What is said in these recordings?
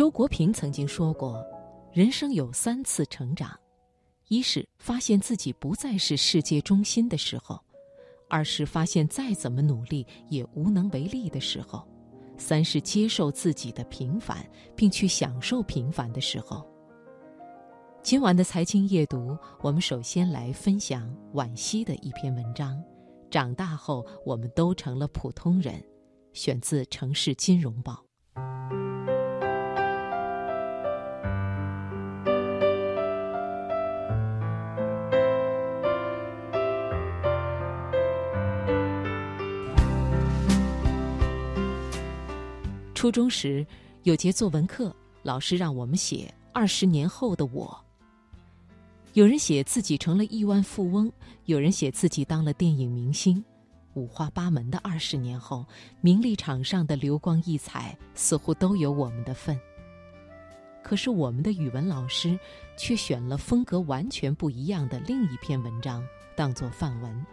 周国平曾经说过：“人生有三次成长，一是发现自己不再是世界中心的时候；二是发现再怎么努力也无能为力的时候；三是接受自己的平凡，并去享受平凡的时候。”今晚的财经夜读，我们首先来分享惋惜的一篇文章：“长大后，我们都成了普通人。”选自《城市金融报》。初中时有节作文课，老师让我们写二十年后的我。有人写自己成了亿万富翁，有人写自己当了电影明星，五花八门的二十年后，名利场上的流光溢彩似乎都有我们的份。可是我们的语文老师却选了风格完全不一样的另一篇文章当做范文。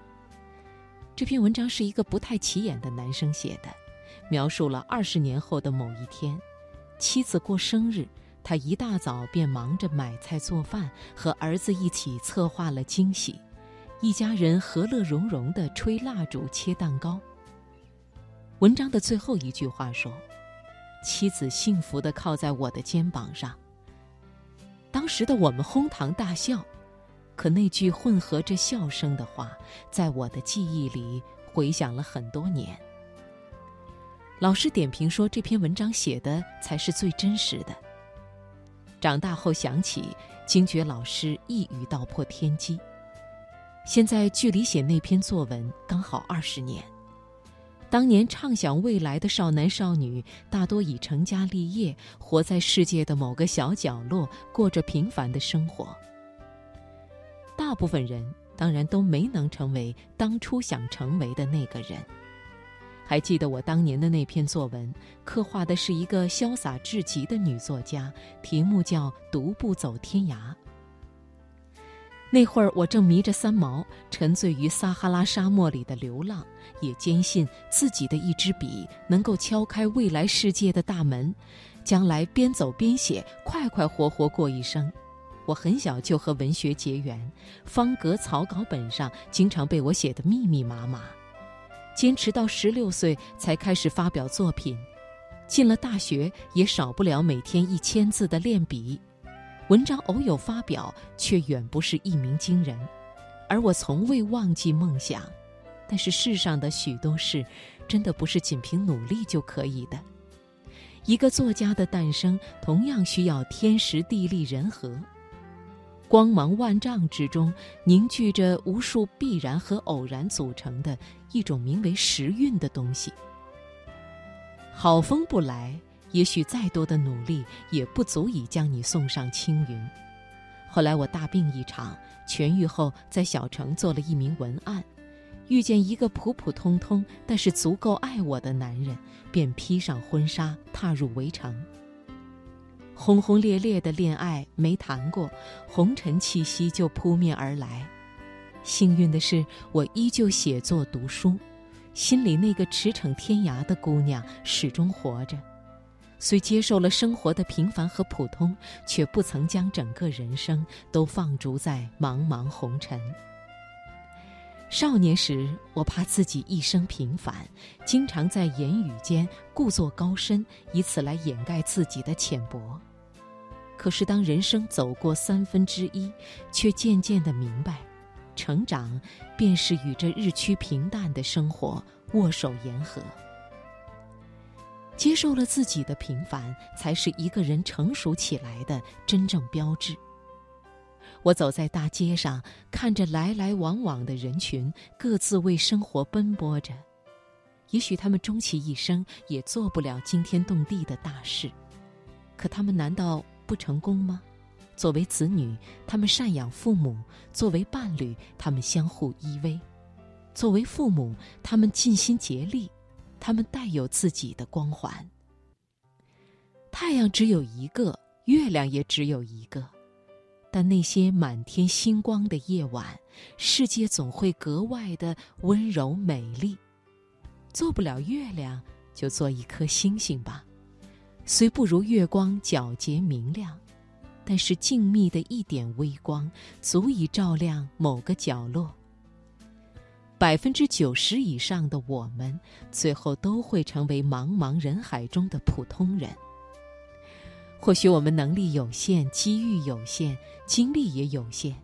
这篇文章是一个不太起眼的男生写的。描述了二十年后的某一天，妻子过生日，他一大早便忙着买菜做饭，和儿子一起策划了惊喜，一家人和乐融融地吹蜡烛、切蛋糕。文章的最后一句话说：“妻子幸福地靠在我的肩膀上。”当时的我们哄堂大笑，可那句混合着笑声的话，在我的记忆里回响了很多年。老师点评说：“这篇文章写的才是最真实的。”长大后想起，惊觉老师一语道破天机。现在距离写那篇作文刚好二十年。当年畅想未来的少男少女，大多已成家立业，活在世界的某个小角落，过着平凡的生活。大部分人当然都没能成为当初想成为的那个人。还记得我当年的那篇作文，刻画的是一个潇洒至极的女作家，题目叫《独步走天涯》。那会儿我正迷着三毛，沉醉于撒哈拉沙漠里的流浪，也坚信自己的一支笔能够敲开未来世界的大门，将来边走边写，快快活活过一生。我很小就和文学结缘，方格草稿本上经常被我写得密密麻麻。坚持到十六岁才开始发表作品，进了大学也少不了每天一千字的练笔，文章偶有发表，却远不是一鸣惊人。而我从未忘记梦想，但是世上的许多事，真的不是仅凭努力就可以的。一个作家的诞生，同样需要天时地利人和。光芒万丈之中，凝聚着无数必然和偶然组成的一种名为时运的东西。好风不来，也许再多的努力也不足以将你送上青云。后来我大病一场，痊愈后在小城做了一名文案，遇见一个普普通通但是足够爱我的男人，便披上婚纱踏入围城。轰轰烈烈的恋爱没谈过，红尘气息就扑面而来。幸运的是，我依旧写作读书，心里那个驰骋天涯的姑娘始终活着。虽接受了生活的平凡和普通，却不曾将整个人生都放逐在茫茫红尘。少年时，我怕自己一生平凡，经常在言语间故作高深，以此来掩盖自己的浅薄。可是，当人生走过三分之一，却渐渐的明白，成长便是与这日趋平淡的生活握手言和。接受了自己的平凡，才是一个人成熟起来的真正标志。我走在大街上，看着来来往往的人群，各自为生活奔波着。也许他们终其一生也做不了惊天动地的大事，可他们难道？不成功吗？作为子女，他们赡养父母；作为伴侣，他们相互依偎；作为父母，他们尽心竭力。他们带有自己的光环。太阳只有一个，月亮也只有一个，但那些满天星光的夜晚，世界总会格外的温柔美丽。做不了月亮，就做一颗星星吧。虽不如月光皎洁明亮，但是静谧的一点微光，足以照亮某个角落。百分之九十以上的我们，最后都会成为茫茫人海中的普通人。或许我们能力有限，机遇有限，精力也有限。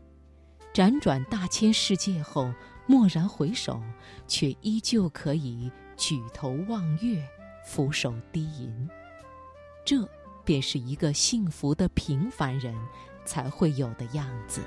辗转大千世界后，蓦然回首，却依旧可以举头望月，俯首低吟。这便是一个幸福的平凡人才会有的样子。